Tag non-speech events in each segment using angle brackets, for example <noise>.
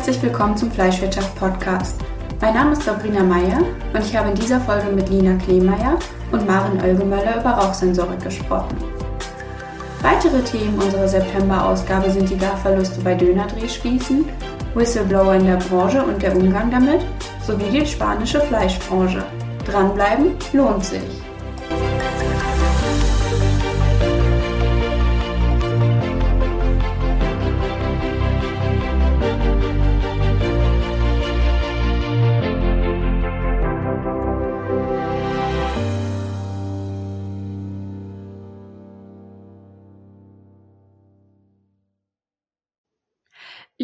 Herzlich willkommen zum Fleischwirtschaft Podcast. Mein Name ist Sabrina Meyer und ich habe in dieser Folge mit Lina Kleemeyer und Maren Oelgemöller über Rauchsensorik gesprochen. Weitere Themen unserer September-Ausgabe sind die Garverluste bei Dönerdrehspießen, Whistleblower in der Branche und der Umgang damit, sowie die spanische Fleischbranche. Dranbleiben lohnt sich.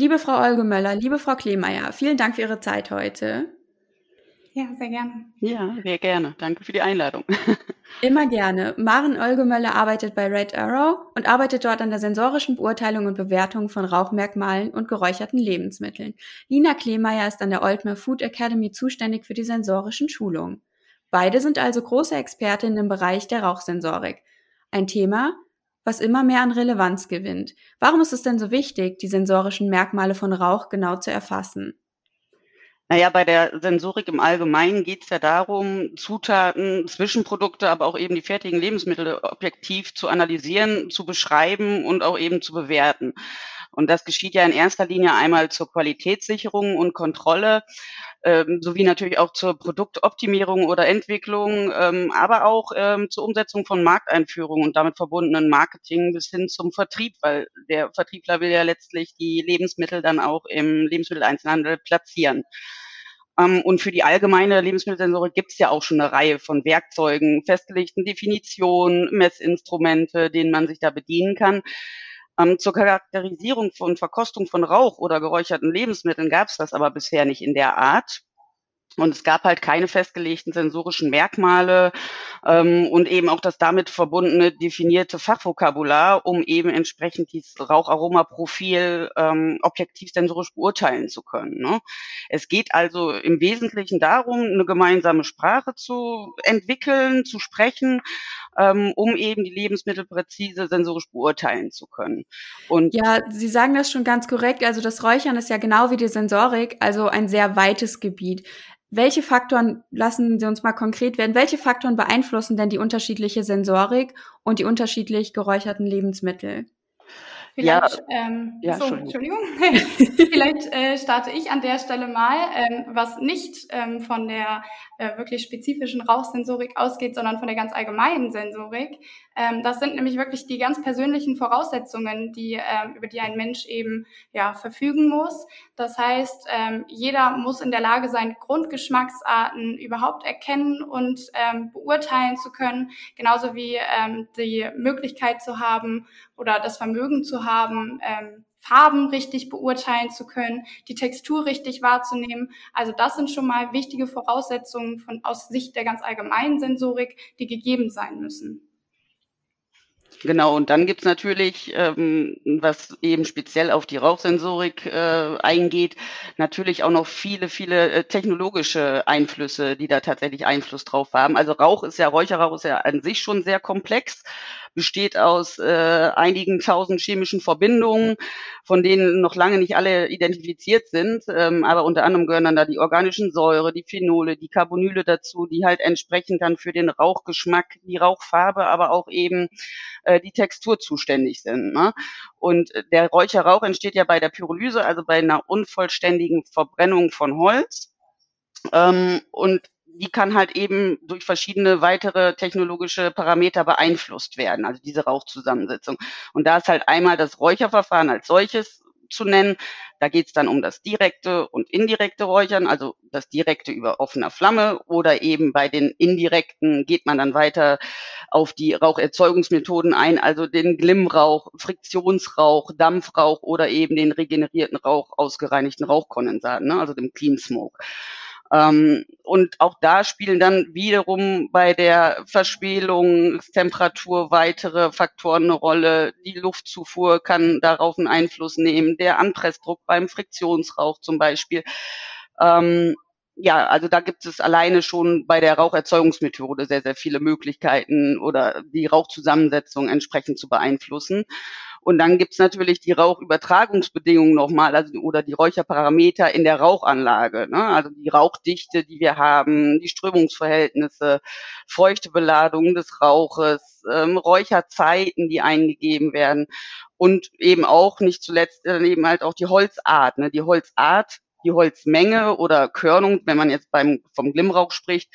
Liebe Frau Olgemöller, liebe Frau Kleemeyer, vielen Dank für Ihre Zeit heute. Ja, sehr gerne. Ja, sehr gerne. Danke für die Einladung. <laughs> Immer gerne. Maren Olgemöller arbeitet bei Red Arrow und arbeitet dort an der sensorischen Beurteilung und Bewertung von Rauchmerkmalen und geräucherten Lebensmitteln. Lina Kleemeyer ist an der Oltmer Food Academy zuständig für die sensorischen Schulungen. Beide sind also große Expertinnen im Bereich der Rauchsensorik. Ein Thema, was immer mehr an Relevanz gewinnt. Warum ist es denn so wichtig, die sensorischen Merkmale von Rauch genau zu erfassen? Naja, bei der Sensorik im Allgemeinen geht es ja darum, Zutaten, Zwischenprodukte, aber auch eben die fertigen Lebensmittel objektiv zu analysieren, zu beschreiben und auch eben zu bewerten. Und das geschieht ja in erster Linie einmal zur Qualitätssicherung und Kontrolle, ähm, sowie natürlich auch zur Produktoptimierung oder Entwicklung, ähm, aber auch ähm, zur Umsetzung von Markteinführung und damit verbundenen Marketing bis hin zum Vertrieb, weil der Vertriebler will ja letztlich die Lebensmittel dann auch im Lebensmitteleinzelhandel platzieren. Ähm, und für die allgemeine Lebensmittelsensorik gibt es ja auch schon eine Reihe von Werkzeugen, festgelegten Definitionen, Messinstrumente, denen man sich da bedienen kann. Ähm, zur Charakterisierung von Verkostung von Rauch oder geräucherten Lebensmitteln gab es das aber bisher nicht in der Art. Und es gab halt keine festgelegten sensorischen Merkmale ähm, und eben auch das damit verbundene definierte Fachvokabular, um eben entsprechend dieses Raucharomaprofil ähm, objektiv sensorisch beurteilen zu können. Ne? Es geht also im Wesentlichen darum, eine gemeinsame Sprache zu entwickeln, zu sprechen, ähm, um eben die Lebensmittel präzise sensorisch beurteilen zu können. Und ja, Sie sagen das schon ganz korrekt. Also das Räuchern ist ja genau wie die Sensorik, also ein sehr weites Gebiet. Welche Faktoren, lassen Sie uns mal konkret werden, welche Faktoren beeinflussen denn die unterschiedliche Sensorik und die unterschiedlich geräucherten Lebensmittel? Vielleicht, ja, ähm, ja, so, Entschuldigung. <laughs> Vielleicht äh, starte ich an der Stelle mal, ähm, was nicht ähm, von der äh, wirklich spezifischen Rauchsensorik ausgeht, sondern von der ganz allgemeinen Sensorik. Ähm, das sind nämlich wirklich die ganz persönlichen Voraussetzungen, die ähm, über die ein Mensch eben ja verfügen muss. Das heißt, ähm, jeder muss in der Lage sein, Grundgeschmacksarten überhaupt erkennen und ähm, beurteilen zu können, genauso wie ähm, die Möglichkeit zu haben oder das Vermögen zu haben, ähm, Farben richtig beurteilen zu können, die Textur richtig wahrzunehmen. Also das sind schon mal wichtige Voraussetzungen von aus Sicht der ganz allgemeinen Sensorik, die gegeben sein müssen. Genau, und dann gibt's natürlich, ähm, was eben speziell auf die Rauchsensorik äh, eingeht, natürlich auch noch viele, viele äh, technologische Einflüsse, die da tatsächlich Einfluss drauf haben. Also Rauch ist ja, Räucherrauch ist ja an sich schon sehr komplex besteht aus äh, einigen tausend chemischen Verbindungen, von denen noch lange nicht alle identifiziert sind. Ähm, aber unter anderem gehören dann da die organischen Säure, die Phenole, die Carbonyle dazu, die halt entsprechend dann für den Rauchgeschmack, die Rauchfarbe, aber auch eben äh, die Textur zuständig sind. Ne? Und der Räucherrauch entsteht ja bei der Pyrolyse, also bei einer unvollständigen Verbrennung von Holz. Ähm, und die kann halt eben durch verschiedene weitere technologische Parameter beeinflusst werden, also diese Rauchzusammensetzung. Und da ist halt einmal das Räucherverfahren als solches zu nennen. Da geht es dann um das direkte und indirekte Räuchern, also das direkte über offener Flamme oder eben bei den indirekten geht man dann weiter auf die Raucherzeugungsmethoden ein, also den Glimmrauch, Friktionsrauch, Dampfrauch oder eben den regenerierten Rauch aus gereinigten Rauchkondensaten, ne, also dem Clean Smoke. Ähm, und auch da spielen dann wiederum bei der Verschwelungstemperatur weitere Faktoren eine Rolle. Die Luftzufuhr kann darauf einen Einfluss nehmen, der Anpressdruck beim Friktionsrauch zum Beispiel. Ähm, ja, also da gibt es alleine schon bei der Raucherzeugungsmethode sehr, sehr viele Möglichkeiten oder die Rauchzusammensetzung entsprechend zu beeinflussen. Und dann gibt's natürlich die Rauchübertragungsbedingungen nochmal, also oder die Räucherparameter in der Rauchanlage. Ne? Also die Rauchdichte, die wir haben, die Strömungsverhältnisse, feuchte Beladung des Rauches, ähm, Räucherzeiten, die eingegeben werden und eben auch nicht zuletzt dann eben halt auch die Holzart. Ne? Die Holzart, die Holzmenge oder Körnung, wenn man jetzt beim vom Glimmrauch spricht,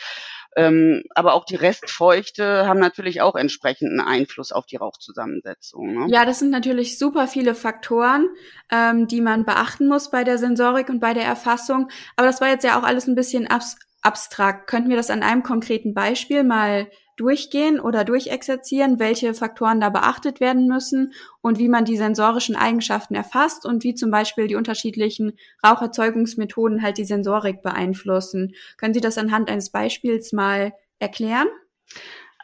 ähm, aber auch die Restfeuchte haben natürlich auch entsprechenden Einfluss auf die Rauchzusammensetzung. Ne? Ja, das sind natürlich super viele Faktoren, ähm, die man beachten muss bei der Sensorik und bei der Erfassung. Aber das war jetzt ja auch alles ein bisschen abs abstrakt. Könnten wir das an einem konkreten Beispiel mal durchgehen oder durchexerzieren, welche Faktoren da beachtet werden müssen und wie man die sensorischen Eigenschaften erfasst und wie zum Beispiel die unterschiedlichen Raucherzeugungsmethoden halt die Sensorik beeinflussen. Können Sie das anhand eines Beispiels mal erklären?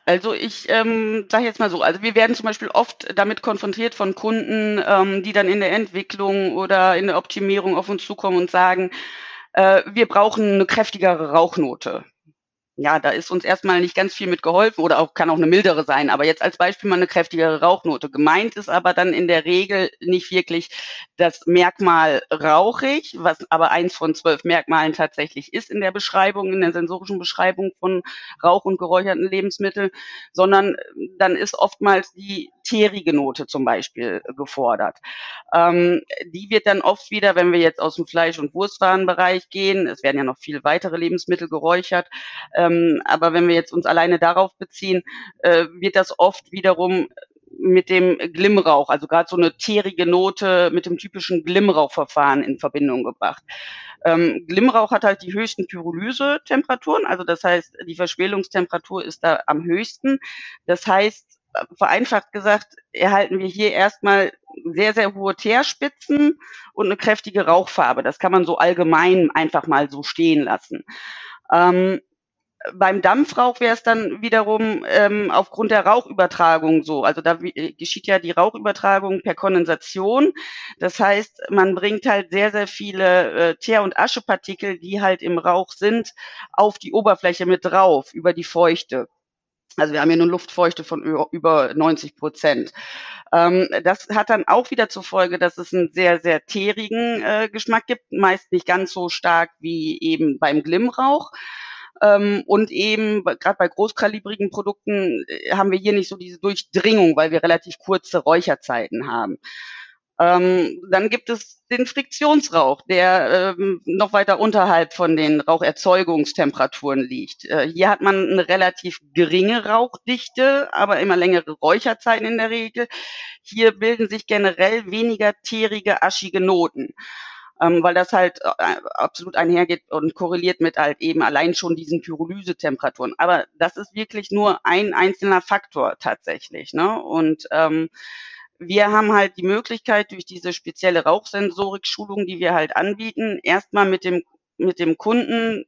Also ich ähm, sage jetzt mal so, also wir werden zum Beispiel oft damit konfrontiert von Kunden, ähm, die dann in der Entwicklung oder in der Optimierung auf uns zukommen und sagen, äh, wir brauchen eine kräftigere Rauchnote ja, da ist uns erstmal nicht ganz viel mit geholfen oder auch kann auch eine mildere sein. Aber jetzt als Beispiel mal eine kräftigere Rauchnote. Gemeint ist aber dann in der Regel nicht wirklich das Merkmal rauchig, was aber eins von zwölf Merkmalen tatsächlich ist in der Beschreibung, in der sensorischen Beschreibung von Rauch und geräucherten Lebensmitteln, sondern dann ist oftmals die teerige Note zum Beispiel gefordert. Ähm, die wird dann oft wieder, wenn wir jetzt aus dem Fleisch- und Wurstwarenbereich gehen, es werden ja noch viele weitere Lebensmittel geräuchert, ähm, aber wenn wir jetzt uns alleine darauf beziehen, äh, wird das oft wiederum mit dem Glimmrauch, also gerade so eine teerige Note mit dem typischen Glimmrauchverfahren in Verbindung gebracht. Ähm, Glimmrauch hat halt die höchsten Pyrolyse-Temperaturen, also das heißt, die Verschwelungstemperatur ist da am höchsten. Das heißt, vereinfacht gesagt, erhalten wir hier erstmal sehr, sehr hohe Teerspitzen und eine kräftige Rauchfarbe. Das kann man so allgemein einfach mal so stehen lassen. Ähm, beim Dampfrauch wäre es dann wiederum ähm, aufgrund der Rauchübertragung so. Also da geschieht ja die Rauchübertragung per Kondensation. Das heißt, man bringt halt sehr, sehr viele äh, Teer- und Aschepartikel, die halt im Rauch sind, auf die Oberfläche mit drauf, über die Feuchte. Also wir haben hier eine Luftfeuchte von über 90 Prozent. Ähm, das hat dann auch wieder zur Folge, dass es einen sehr, sehr teerigen äh, Geschmack gibt, meist nicht ganz so stark wie eben beim Glimmrauch. Ähm, und eben gerade bei großkalibrigen Produkten äh, haben wir hier nicht so diese Durchdringung, weil wir relativ kurze Räucherzeiten haben. Ähm, dann gibt es den Friktionsrauch, der ähm, noch weiter unterhalb von den Raucherzeugungstemperaturen liegt. Äh, hier hat man eine relativ geringe Rauchdichte, aber immer längere Räucherzeiten in der Regel. Hier bilden sich generell weniger teerige, aschige Noten. Ähm, weil das halt äh, absolut einhergeht und korreliert mit halt eben allein schon diesen Pyrolysetemperaturen. Aber das ist wirklich nur ein einzelner Faktor tatsächlich. Ne? Und ähm, wir haben halt die Möglichkeit durch diese spezielle Rauchsensorik-Schulung, die wir halt anbieten, erstmal mit dem mit dem Kunden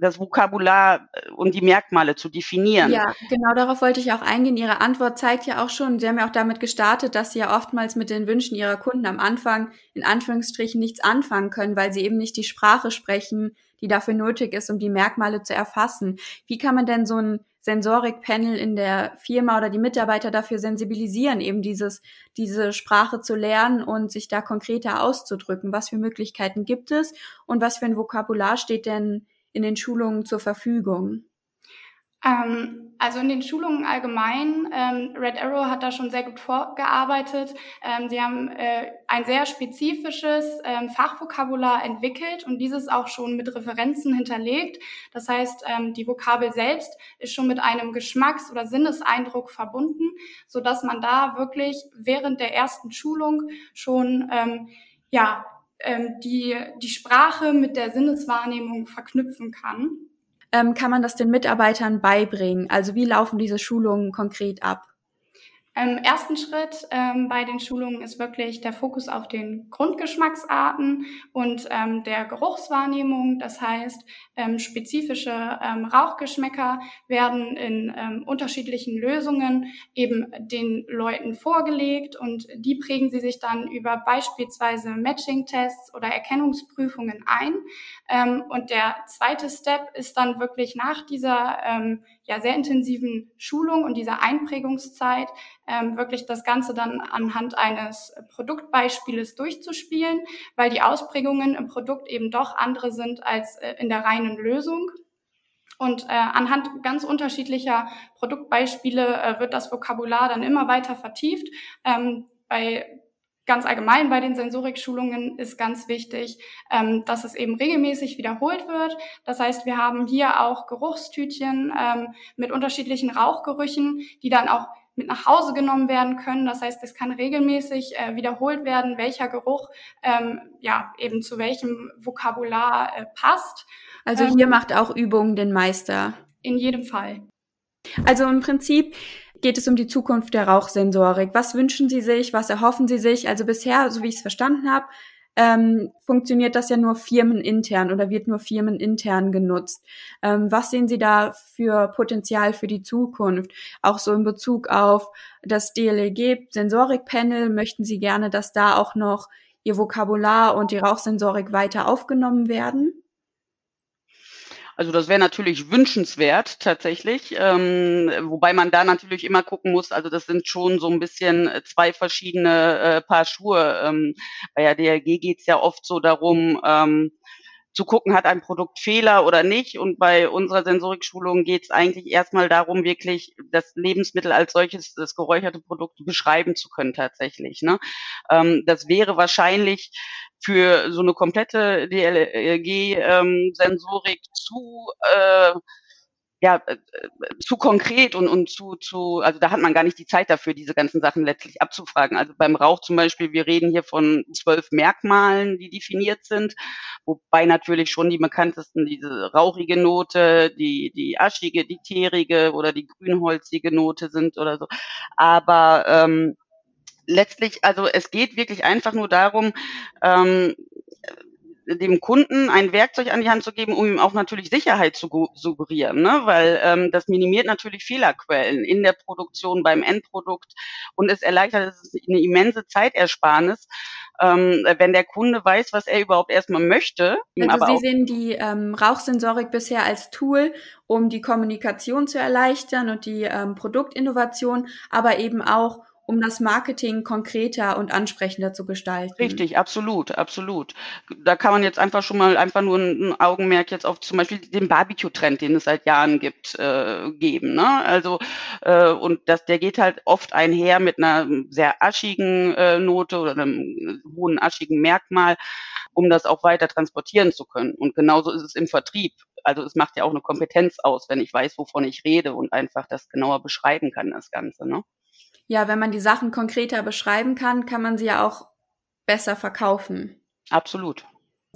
das Vokabular äh, und die Merkmale zu definieren. Ja, genau darauf wollte ich auch eingehen. Ihre Antwort zeigt ja auch schon, Sie haben ja auch damit gestartet, dass Sie ja oftmals mit den Wünschen Ihrer Kunden am Anfang in Anführungsstrichen nichts anfangen können, weil sie eben nicht die Sprache sprechen, die dafür nötig ist, um die Merkmale zu erfassen. Wie kann man denn so ein Sensorikpanel in der Firma oder die Mitarbeiter dafür sensibilisieren, eben dieses, diese Sprache zu lernen und sich da konkreter auszudrücken? Was für Möglichkeiten gibt es und was für ein Vokabular steht denn in den Schulungen zur Verfügung? Ähm, also in den Schulungen allgemein, ähm, Red Arrow hat da schon sehr gut vorgearbeitet. Ähm, sie haben äh, ein sehr spezifisches ähm, Fachvokabular entwickelt und dieses auch schon mit Referenzen hinterlegt. Das heißt, ähm, die Vokabel selbst ist schon mit einem Geschmacks- oder Sinneseindruck verbunden, so dass man da wirklich während der ersten Schulung schon ähm, ja die, die Sprache mit der Sinneswahrnehmung verknüpfen kann. Ähm, kann man das den Mitarbeitern beibringen? Also wie laufen diese Schulungen konkret ab? Im ersten Schritt ähm, bei den Schulungen ist wirklich der Fokus auf den Grundgeschmacksarten und ähm, der Geruchswahrnehmung. Das heißt, ähm, spezifische ähm, Rauchgeschmäcker werden in ähm, unterschiedlichen Lösungen eben den Leuten vorgelegt und die prägen sie sich dann über beispielsweise Matching-Tests oder Erkennungsprüfungen ein. Ähm, und der zweite Step ist dann wirklich nach dieser ähm, ja, sehr intensiven Schulung und dieser Einprägungszeit ähm, wirklich das Ganze dann anhand eines Produktbeispieles durchzuspielen, weil die Ausprägungen im Produkt eben doch andere sind als äh, in der reinen Lösung. Und äh, anhand ganz unterschiedlicher Produktbeispiele äh, wird das Vokabular dann immer weiter vertieft. Ähm, bei ganz allgemein bei den Sensorikschulungen ist ganz wichtig, ähm, dass es eben regelmäßig wiederholt wird. Das heißt, wir haben hier auch Geruchstütchen ähm, mit unterschiedlichen Rauchgerüchen, die dann auch mit nach Hause genommen werden können. Das heißt, es kann regelmäßig äh, wiederholt werden, welcher Geruch ähm, ja eben zu welchem Vokabular äh, passt. Also hier ähm, macht auch Übung den Meister. In jedem Fall. Also im Prinzip geht es um die Zukunft der Rauchsensorik. Was wünschen Sie sich? Was erhoffen Sie sich? Also bisher, so wie ich es verstanden habe, ähm, funktioniert das ja nur firmenintern oder wird nur firmenintern genutzt. Ähm, was sehen Sie da für Potenzial für die Zukunft? Auch so in Bezug auf das DLEG Sensorik Panel möchten Sie gerne, dass da auch noch Ihr Vokabular und die Rauchsensorik weiter aufgenommen werden? Also das wäre natürlich wünschenswert tatsächlich, ähm, wobei man da natürlich immer gucken muss, also das sind schon so ein bisschen äh, zwei verschiedene äh, Paar Schuhe. Ähm, bei der DRG geht es ja oft so darum, ähm, zu gucken, hat ein Produkt Fehler oder nicht. Und bei unserer Sensorikschulung geht es eigentlich erstmal darum, wirklich das Lebensmittel als solches, das geräucherte Produkt beschreiben zu können tatsächlich. Ne? Ähm, das wäre wahrscheinlich für so eine komplette DLG-Sensorik ähm, zu äh, ja, äh, zu konkret und, und zu, zu, also da hat man gar nicht die Zeit dafür, diese ganzen Sachen letztlich abzufragen. Also beim Rauch zum Beispiel, wir reden hier von zwölf Merkmalen, die definiert sind, wobei natürlich schon die bekanntesten diese rauchige Note, die, die aschige, die teerige oder die grünholzige Note sind oder so. Aber ähm, letztlich, also es geht wirklich einfach nur darum, ähm, dem Kunden ein Werkzeug an die Hand zu geben, um ihm auch natürlich Sicherheit zu suggerieren, ne? weil ähm, das minimiert natürlich Fehlerquellen in der Produktion, beim Endprodukt und es erleichtert es ist eine immense Zeitersparnis, ähm, wenn der Kunde weiß, was er überhaupt erstmal möchte. Also Sie sehen die ähm, Rauchsensorik bisher als Tool, um die Kommunikation zu erleichtern und die ähm, Produktinnovation, aber eben auch um das Marketing konkreter und ansprechender zu gestalten. Richtig, absolut, absolut. Da kann man jetzt einfach schon mal einfach nur ein Augenmerk jetzt auf zum Beispiel den Barbecue-Trend, den es seit Jahren gibt, äh, geben. Ne? Also äh, und das, der geht halt oft einher mit einer sehr aschigen äh, Note oder einem hohen aschigen Merkmal, um das auch weiter transportieren zu können. Und genauso ist es im Vertrieb. Also es macht ja auch eine Kompetenz aus, wenn ich weiß, wovon ich rede und einfach das genauer beschreiben kann, das Ganze. Ne? Ja, wenn man die Sachen konkreter beschreiben kann, kann man sie ja auch besser verkaufen. Absolut.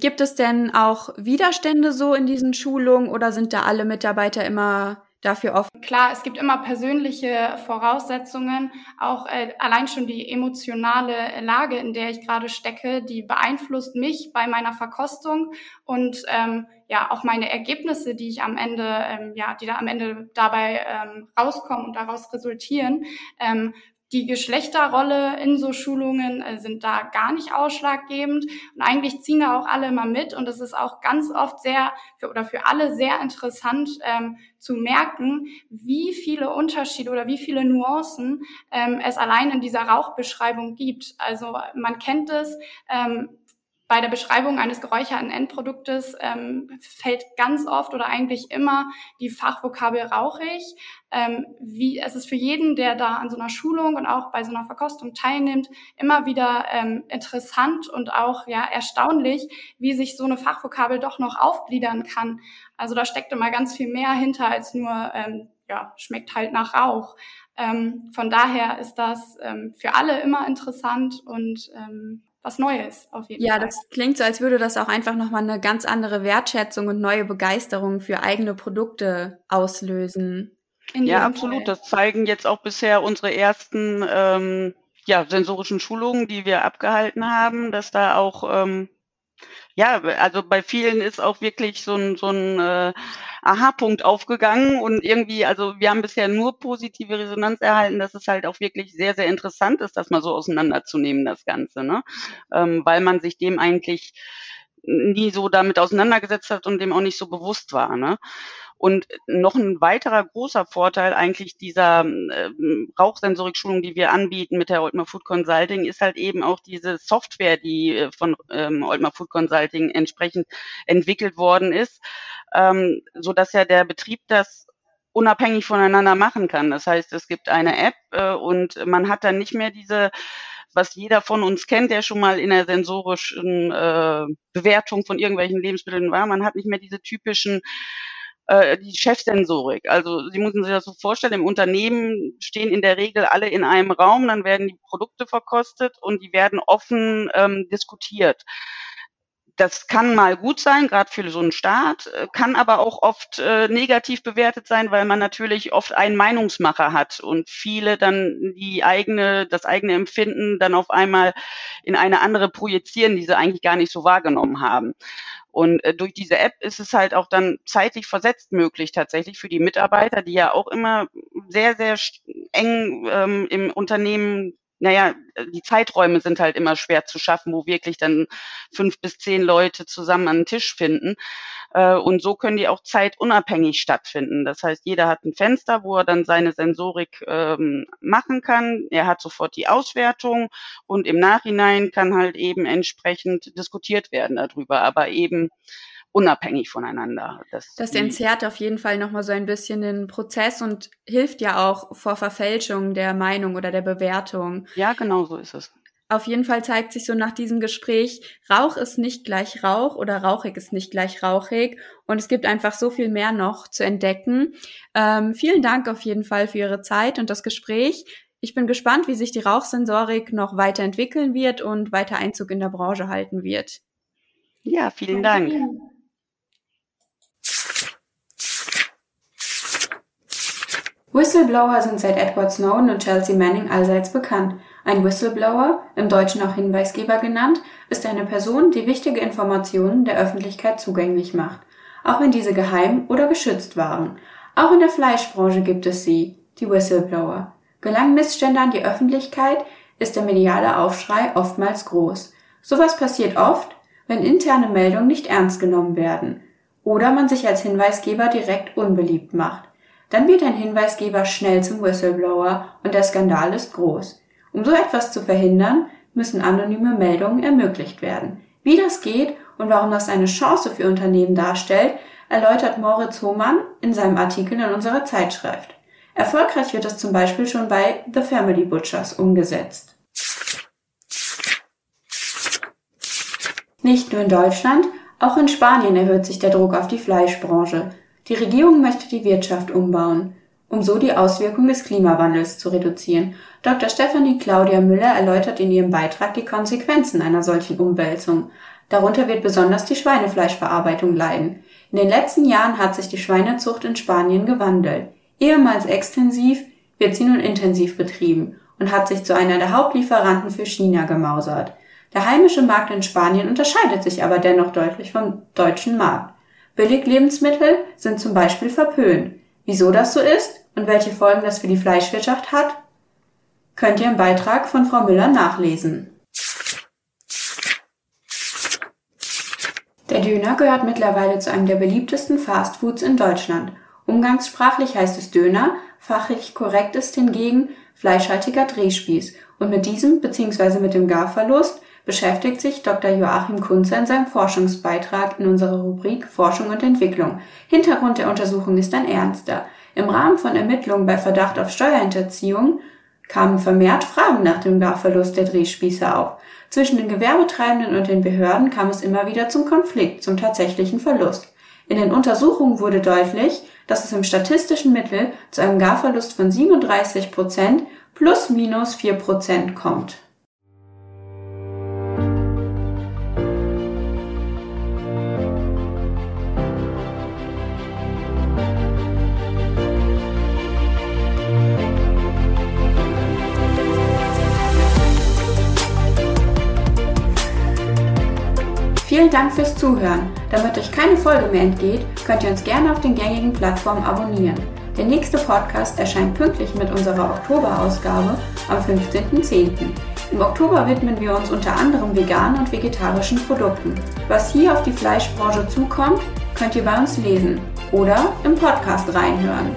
Gibt es denn auch Widerstände so in diesen Schulungen oder sind da alle Mitarbeiter immer dafür offen? Klar, es gibt immer persönliche Voraussetzungen, auch äh, allein schon die emotionale Lage, in der ich gerade stecke, die beeinflusst mich bei meiner Verkostung und ähm, ja auch meine Ergebnisse, die ich am Ende, ähm, ja, die da am Ende dabei ähm, rauskommen und daraus resultieren, ähm, die Geschlechterrolle in so Schulungen äh, sind da gar nicht ausschlaggebend. Und eigentlich ziehen da auch alle immer mit. Und es ist auch ganz oft sehr für, oder für alle sehr interessant ähm, zu merken, wie viele Unterschiede oder wie viele Nuancen ähm, es allein in dieser Rauchbeschreibung gibt. Also man kennt es, ähm, bei der Beschreibung eines geräucherten Endproduktes ähm, fällt ganz oft oder eigentlich immer die Fachvokabel rauchig. Ähm, wie es ist für jeden, der da an so einer Schulung und auch bei so einer Verkostung teilnimmt, immer wieder ähm, interessant und auch ja erstaunlich, wie sich so eine Fachvokabel doch noch aufgliedern kann. Also da steckt immer ganz viel mehr hinter als nur ähm, ja schmeckt halt nach Rauch. Ähm, von daher ist das ähm, für alle immer interessant und ähm, was Neues auf jeden ja, Fall. Ja, das klingt so, als würde das auch einfach nochmal eine ganz andere Wertschätzung und neue Begeisterung für eigene Produkte auslösen. Ja, absolut. Das zeigen jetzt auch bisher unsere ersten ähm, ja, sensorischen Schulungen, die wir abgehalten haben, dass da auch ähm, ja, also bei vielen ist auch wirklich so ein, so ein äh, Aha-Punkt aufgegangen und irgendwie, also wir haben bisher nur positive Resonanz erhalten, dass es halt auch wirklich sehr, sehr interessant ist, das mal so auseinanderzunehmen, das Ganze, ne? Ähm, weil man sich dem eigentlich nie so damit auseinandergesetzt hat und dem auch nicht so bewusst war, ne? Und noch ein weiterer großer Vorteil eigentlich dieser äh, Rauchsensorikschulung, die wir anbieten mit der Oltmer Food Consulting, ist halt eben auch diese Software, die äh, von ähm, Oltmer Food Consulting entsprechend entwickelt worden ist, ähm, so dass ja der Betrieb das unabhängig voneinander machen kann. Das heißt, es gibt eine App äh, und man hat dann nicht mehr diese was jeder von uns kennt, der schon mal in der sensorischen äh, Bewertung von irgendwelchen Lebensmitteln war. Man hat nicht mehr diese typischen äh, die Chefsensorik. Also Sie müssen sich das so vorstellen, im Unternehmen stehen in der Regel alle in einem Raum, dann werden die Produkte verkostet und die werden offen ähm, diskutiert. Das kann mal gut sein, gerade für so einen Staat, äh, kann aber auch oft äh, negativ bewertet sein, weil man natürlich oft einen Meinungsmacher hat und viele dann die eigene, das eigene Empfinden dann auf einmal in eine andere projizieren, die sie eigentlich gar nicht so wahrgenommen haben. Und äh, durch diese App ist es halt auch dann zeitlich versetzt möglich tatsächlich für die Mitarbeiter, die ja auch immer sehr, sehr eng ähm, im Unternehmen naja, die Zeiträume sind halt immer schwer zu schaffen, wo wirklich dann fünf bis zehn Leute zusammen an den Tisch finden. Äh, und so können die auch zeitunabhängig stattfinden. Das heißt, jeder hat ein Fenster, wo er dann seine Sensorik ähm, machen kann. Er hat sofort die Auswertung und im Nachhinein kann halt eben entsprechend diskutiert werden darüber, aber eben unabhängig voneinander. Das, das entzerrt auf jeden Fall nochmal so ein bisschen den Prozess und hilft ja auch vor Verfälschung der Meinung oder der Bewertung. Ja, genau so ist es. Auf jeden Fall zeigt sich so nach diesem Gespräch, Rauch ist nicht gleich Rauch oder rauchig ist nicht gleich rauchig. Und es gibt einfach so viel mehr noch zu entdecken. Ähm, vielen Dank auf jeden Fall für Ihre Zeit und das Gespräch. Ich bin gespannt, wie sich die Rauchsensorik noch weiterentwickeln wird und weiter Einzug in der Branche halten wird. Ja, vielen Dank. Whistleblower sind seit Edward Snowden und Chelsea Manning allseits bekannt. Ein Whistleblower, im Deutschen auch Hinweisgeber genannt, ist eine Person, die wichtige Informationen der Öffentlichkeit zugänglich macht, auch wenn diese geheim oder geschützt waren. Auch in der Fleischbranche gibt es sie, die Whistleblower. Gelangen Missstände an die Öffentlichkeit, ist der mediale Aufschrei oftmals groß. Sowas passiert oft, wenn interne Meldungen nicht ernst genommen werden oder man sich als Hinweisgeber direkt unbeliebt macht. Dann wird ein Hinweisgeber schnell zum Whistleblower und der Skandal ist groß. Um so etwas zu verhindern, müssen anonyme Meldungen ermöglicht werden. Wie das geht und warum das eine Chance für Unternehmen darstellt, erläutert Moritz Hohmann in seinem Artikel in unserer Zeitschrift. Erfolgreich wird es zum Beispiel schon bei The Family Butchers umgesetzt. Nicht nur in Deutschland, auch in Spanien erhöht sich der Druck auf die Fleischbranche. Die Regierung möchte die Wirtschaft umbauen, um so die Auswirkungen des Klimawandels zu reduzieren. Dr. Stefanie Claudia Müller erläutert in ihrem Beitrag die Konsequenzen einer solchen Umwälzung. Darunter wird besonders die Schweinefleischverarbeitung leiden. In den letzten Jahren hat sich die Schweinezucht in Spanien gewandelt. Ehemals extensiv wird sie nun intensiv betrieben und hat sich zu einer der Hauptlieferanten für China gemausert. Der heimische Markt in Spanien unterscheidet sich aber dennoch deutlich vom deutschen Markt. Billiglebensmittel sind zum Beispiel verpönt. Wieso das so ist und welche Folgen das für die Fleischwirtschaft hat, könnt ihr im Beitrag von Frau Müller nachlesen. Der Döner gehört mittlerweile zu einem der beliebtesten Fastfoods in Deutschland. Umgangssprachlich heißt es Döner, fachlich korrekt ist hingegen fleischhaltiger Drehspieß und mit diesem bzw. mit dem Garverlust beschäftigt sich Dr. Joachim Kunze in seinem Forschungsbeitrag in unserer Rubrik Forschung und Entwicklung. Hintergrund der Untersuchung ist ein ernster. Im Rahmen von Ermittlungen bei Verdacht auf Steuerhinterziehung kamen vermehrt Fragen nach dem Garverlust der Drehspieße auf. Zwischen den Gewerbetreibenden und den Behörden kam es immer wieder zum Konflikt, zum tatsächlichen Verlust. In den Untersuchungen wurde deutlich, dass es im statistischen Mittel zu einem Garverlust von 37 Prozent plus minus 4 Prozent kommt. Vielen Dank fürs Zuhören. Damit euch keine Folge mehr entgeht, könnt ihr uns gerne auf den gängigen Plattformen abonnieren. Der nächste Podcast erscheint pünktlich mit unserer Oktoberausgabe am 15.10. Im Oktober widmen wir uns unter anderem veganen und vegetarischen Produkten. Was hier auf die Fleischbranche zukommt, könnt ihr bei uns lesen oder im Podcast reinhören.